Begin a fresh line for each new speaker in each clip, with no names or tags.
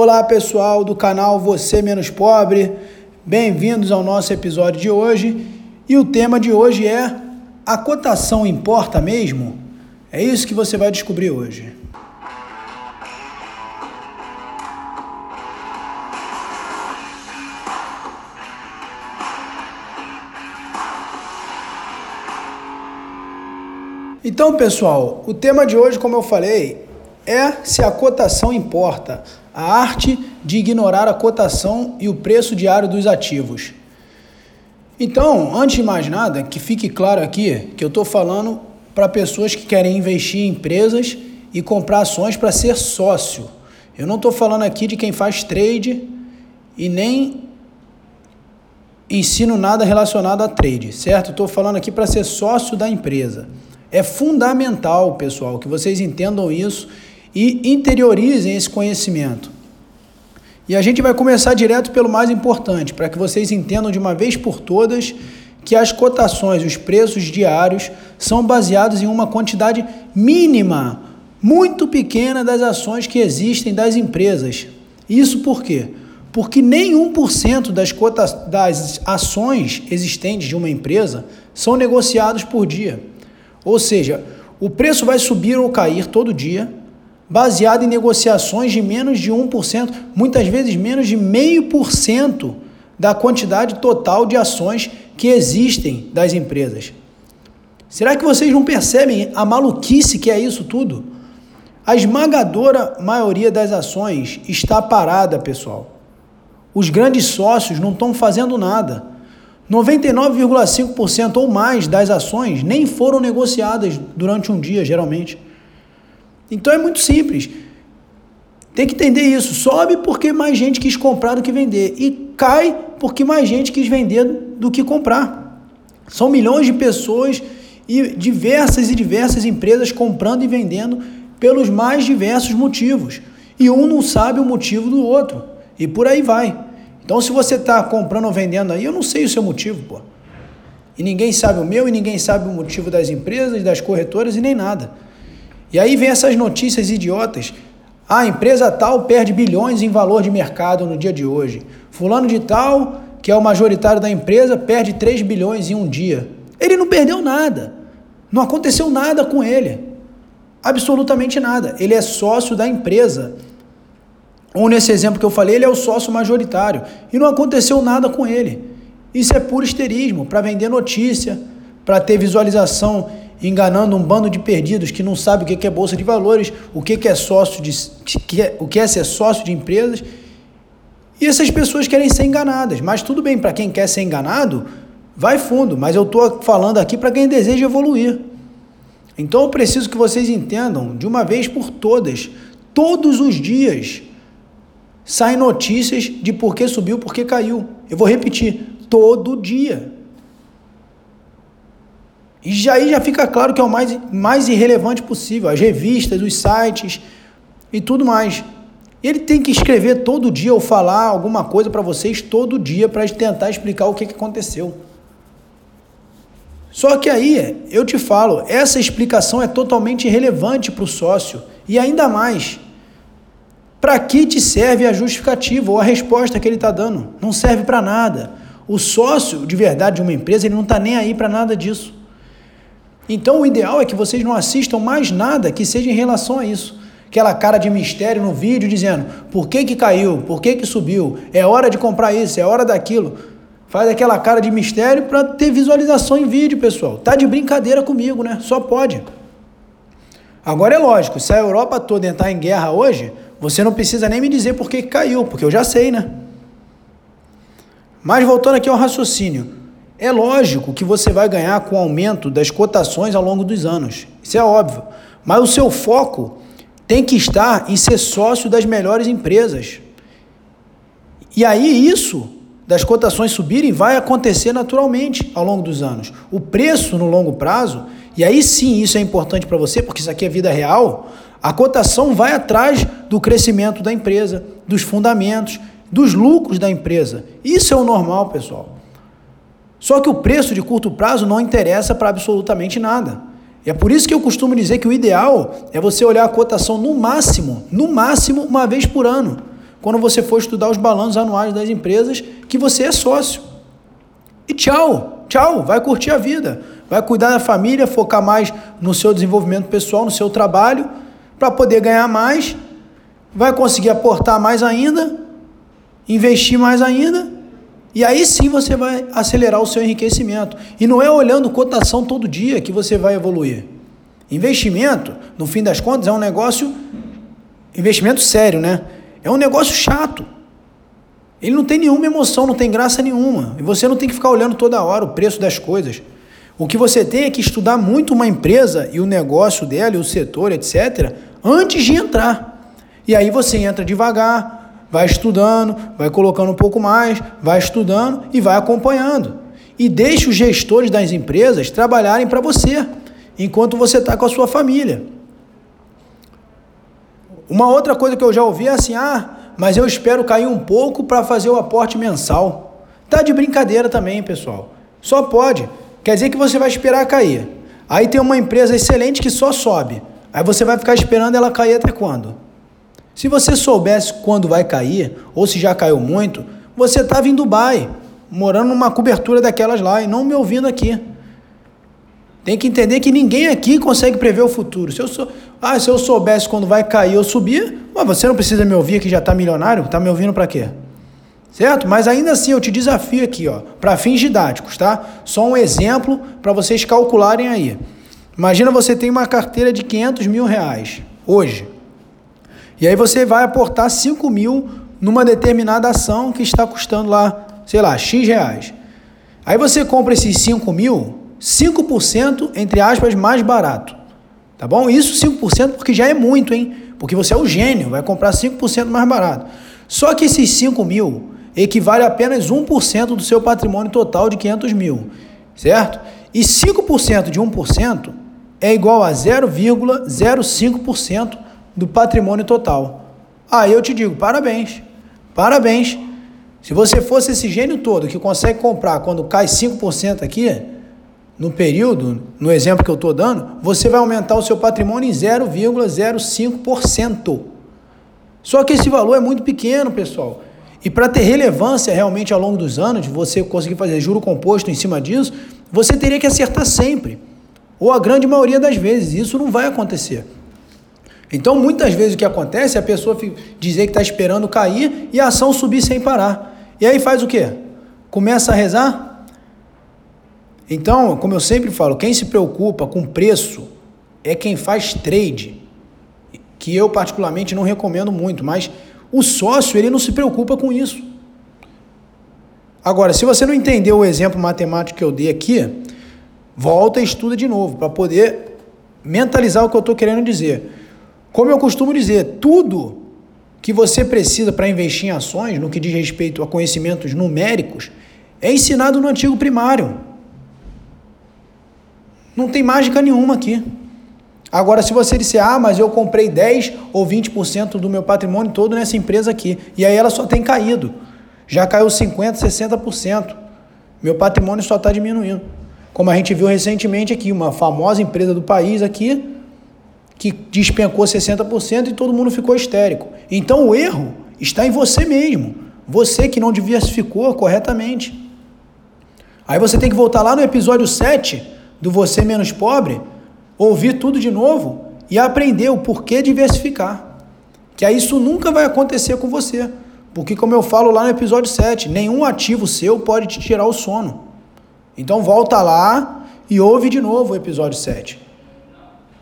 Olá pessoal do canal Você Menos Pobre, bem-vindos ao nosso episódio de hoje. E o tema de hoje é: a cotação importa mesmo? É isso que você vai descobrir hoje. Então, pessoal, o tema de hoje, como eu falei, é se a cotação importa, a arte de ignorar a cotação e o preço diário dos ativos. Então, antes de mais nada, que fique claro aqui que eu estou falando para pessoas que querem investir em empresas e comprar ações para ser sócio. Eu não estou falando aqui de quem faz trade e nem ensino nada relacionado a trade, certo? Estou falando aqui para ser sócio da empresa. É fundamental, pessoal, que vocês entendam isso e interiorizem esse conhecimento. E a gente vai começar direto pelo mais importante, para que vocês entendam de uma vez por todas que as cotações, os preços diários, são baseados em uma quantidade mínima, muito pequena das ações que existem das empresas. Isso por quê? Porque nem 1% das, cotas, das ações existentes de uma empresa são negociados por dia. Ou seja, o preço vai subir ou cair todo dia, baseado em negociações de menos de 1%, muitas vezes menos de 0,5% da quantidade total de ações que existem das empresas. Será que vocês não percebem a maluquice que é isso tudo? A esmagadora maioria das ações está parada, pessoal. Os grandes sócios não estão fazendo nada. 99,5% ou mais das ações nem foram negociadas durante um dia, geralmente. Então é muito simples. Tem que entender isso. Sobe porque mais gente quis comprar do que vender. E cai porque mais gente quis vender do que comprar. São milhões de pessoas e diversas e diversas empresas comprando e vendendo pelos mais diversos motivos. E um não sabe o motivo do outro. E por aí vai. Então, se você está comprando ou vendendo aí, eu não sei o seu motivo, pô. E ninguém sabe o meu, e ninguém sabe o motivo das empresas, das corretoras e nem nada. E aí vem essas notícias idiotas. Ah, a empresa tal perde bilhões em valor de mercado no dia de hoje. Fulano de tal, que é o majoritário da empresa, perde 3 bilhões em um dia. Ele não perdeu nada. Não aconteceu nada com ele. Absolutamente nada. Ele é sócio da empresa. Ou nesse exemplo que eu falei, ele é o sócio majoritário. E não aconteceu nada com ele. Isso é puro histerismo, para vender notícia, para ter visualização enganando um bando de perdidos que não sabe o que é bolsa de valores, o que é sócio de, o que é ser sócio de empresas. E essas pessoas querem ser enganadas. Mas tudo bem, para quem quer ser enganado, vai fundo. Mas eu estou falando aqui para quem deseja evoluir. Então eu preciso que vocês entendam de uma vez por todas, todos os dias saem notícias de por que subiu, por que caiu. Eu vou repetir, todo dia. E já aí já fica claro que é o mais, mais irrelevante possível, as revistas, os sites e tudo mais. Ele tem que escrever todo dia ou falar alguma coisa para vocês todo dia para tentar explicar o que, que aconteceu. Só que aí eu te falo, essa explicação é totalmente irrelevante para o sócio e ainda mais. Para que te serve a justificativa ou a resposta que ele está dando? Não serve para nada. O sócio de verdade de uma empresa ele não está nem aí para nada disso. Então o ideal é que vocês não assistam mais nada que seja em relação a isso. Aquela cara de mistério no vídeo dizendo por que, que caiu, por que, que subiu, é hora de comprar isso, é hora daquilo. Faz aquela cara de mistério para ter visualização em vídeo, pessoal. Tá de brincadeira comigo, né? Só pode. Agora é lógico, se a Europa toda entrar em guerra hoje, você não precisa nem me dizer por que caiu, porque eu já sei, né? Mas voltando aqui ao raciocínio, é lógico que você vai ganhar com o aumento das cotações ao longo dos anos. Isso é óbvio. Mas o seu foco tem que estar em ser sócio das melhores empresas. E aí isso das cotações subirem vai acontecer naturalmente ao longo dos anos. O preço no longo prazo, e aí sim isso é importante para você, porque isso aqui é vida real, a cotação vai atrás do crescimento da empresa, dos fundamentos, dos lucros da empresa. Isso é o normal, pessoal. Só que o preço de curto prazo não interessa para absolutamente nada. E é por isso que eu costumo dizer que o ideal é você olhar a cotação no máximo, no máximo uma vez por ano. quando você for estudar os balanços anuais das empresas que você é sócio. E tchau, tchau, vai curtir a vida, vai cuidar da família, focar mais no seu desenvolvimento pessoal, no seu trabalho, para poder ganhar mais, vai conseguir aportar mais ainda, investir mais ainda, e aí sim você vai acelerar o seu enriquecimento. E não é olhando cotação todo dia que você vai evoluir. Investimento, no fim das contas, é um negócio investimento sério, né? É um negócio chato. Ele não tem nenhuma emoção, não tem graça nenhuma. E você não tem que ficar olhando toda hora o preço das coisas. O que você tem é que estudar muito uma empresa e o negócio dela, e o setor, etc., antes de entrar. E aí você entra devagar, vai estudando, vai colocando um pouco mais, vai estudando e vai acompanhando. E deixe os gestores das empresas trabalharem para você, enquanto você está com a sua família. Uma outra coisa que eu já ouvi é assim: ah, mas eu espero cair um pouco para fazer o aporte mensal. Tá de brincadeira também, pessoal. Só pode. Quer dizer que você vai esperar cair. Aí tem uma empresa excelente que só sobe. Aí você vai ficar esperando ela cair até quando? Se você soubesse quando vai cair, ou se já caiu muito, você estava em Dubai, morando numa cobertura daquelas lá e não me ouvindo aqui. Tem que entender que ninguém aqui consegue prever o futuro. Se eu, sou, ah, se eu soubesse quando vai cair ou subir, mas você não precisa me ouvir que já está milionário? Está me ouvindo para quê? Certo? Mas ainda assim eu te desafio aqui, ó, para fins didáticos, tá? Só um exemplo para vocês calcularem aí. Imagina você tem uma carteira de 500 mil reais hoje. E aí você vai aportar 5 mil numa determinada ação que está custando lá, sei lá, X reais. Aí você compra esses 5 mil 5%, entre aspas, mais barato. Tá bom? Isso 5% porque já é muito, hein? Porque você é o gênio, vai comprar 5% mais barato. Só que esses 5 mil equivale a apenas 1% do seu patrimônio total de 500 mil, certo? E 5% de 1% é igual a 0,05% do patrimônio total. Aí eu te digo, parabéns, parabéns. Se você fosse esse gênio todo que consegue comprar quando cai 5% aqui, no período, no exemplo que eu estou dando, você vai aumentar o seu patrimônio em 0,05%. Só que esse valor é muito pequeno, pessoal. E para ter relevância realmente ao longo dos anos, você conseguir fazer juro composto em cima disso, você teria que acertar sempre. Ou a grande maioria das vezes. Isso não vai acontecer. Então, muitas vezes o que acontece é a pessoa dizer que está esperando cair e a ação subir sem parar. E aí faz o quê? Começa a rezar? Então, como eu sempre falo, quem se preocupa com preço é quem faz trade, que eu particularmente não recomendo muito, mas o sócio ele não se preocupa com isso. Agora, se você não entendeu o exemplo matemático que eu dei aqui, volta e estuda de novo para poder mentalizar o que eu estou querendo dizer. Como eu costumo dizer, tudo que você precisa para investir em ações, no que diz respeito a conhecimentos numéricos, é ensinado no antigo primário. Não tem mágica nenhuma aqui. Agora, se você disser, ah, mas eu comprei 10 ou 20% do meu patrimônio todo nessa empresa aqui, e aí ela só tem caído, já caiu 50%, 60%, meu patrimônio só está diminuindo. Como a gente viu recentemente aqui, uma famosa empresa do país aqui, que despencou 60% e todo mundo ficou histérico. Então o erro está em você mesmo, você que não diversificou corretamente. Aí você tem que voltar lá no episódio 7 do você menos pobre, ouvir tudo de novo e aprender o porquê diversificar. Que aí isso nunca vai acontecer com você. Porque, como eu falo lá no episódio 7, nenhum ativo seu pode te tirar o sono. Então, volta lá e ouve de novo o episódio 7.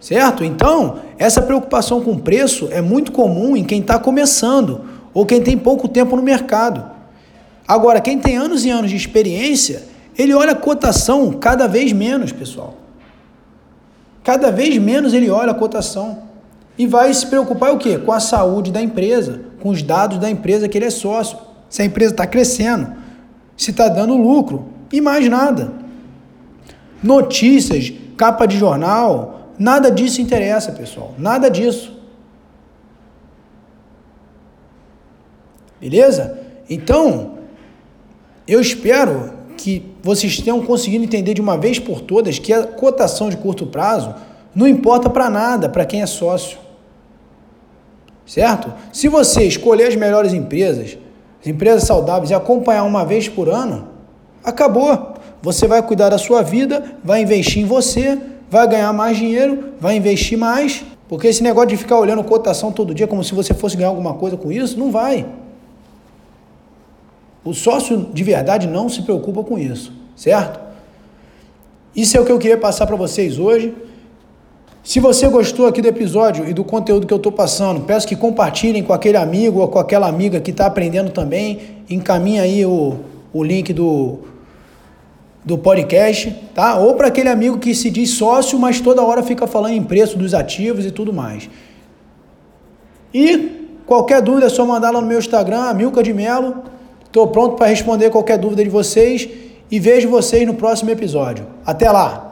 Certo? Então, essa preocupação com preço é muito comum em quem está começando ou quem tem pouco tempo no mercado. Agora, quem tem anos e anos de experiência ele olha a cotação cada vez menos, pessoal. Cada vez menos ele olha a cotação. E vai se preocupar o quê? Com a saúde da empresa, com os dados da empresa que ele é sócio. Se a empresa está crescendo, se está dando lucro e mais nada. Notícias, capa de jornal, nada disso interessa, pessoal. Nada disso. Beleza? Então, eu espero que vocês tenham conseguido entender de uma vez por todas que a cotação de curto prazo não importa para nada para quem é sócio. certo? Se você escolher as melhores empresas, as empresas saudáveis e acompanhar uma vez por ano, acabou. Você vai cuidar da sua vida, vai investir em você, vai ganhar mais dinheiro, vai investir mais, porque esse negócio de ficar olhando cotação todo dia como se você fosse ganhar alguma coisa com isso, não vai. O sócio de verdade não se preocupa com isso, certo? Isso é o que eu queria passar para vocês hoje. Se você gostou aqui do episódio e do conteúdo que eu estou passando, peço que compartilhem com aquele amigo ou com aquela amiga que está aprendendo também. Encaminhe aí o, o link do, do podcast, tá? Ou para aquele amigo que se diz sócio, mas toda hora fica falando em preço dos ativos e tudo mais. E qualquer dúvida é só mandar lá no meu Instagram, Milka de Melo. Estou pronto para responder qualquer dúvida de vocês e vejo vocês no próximo episódio. Até lá!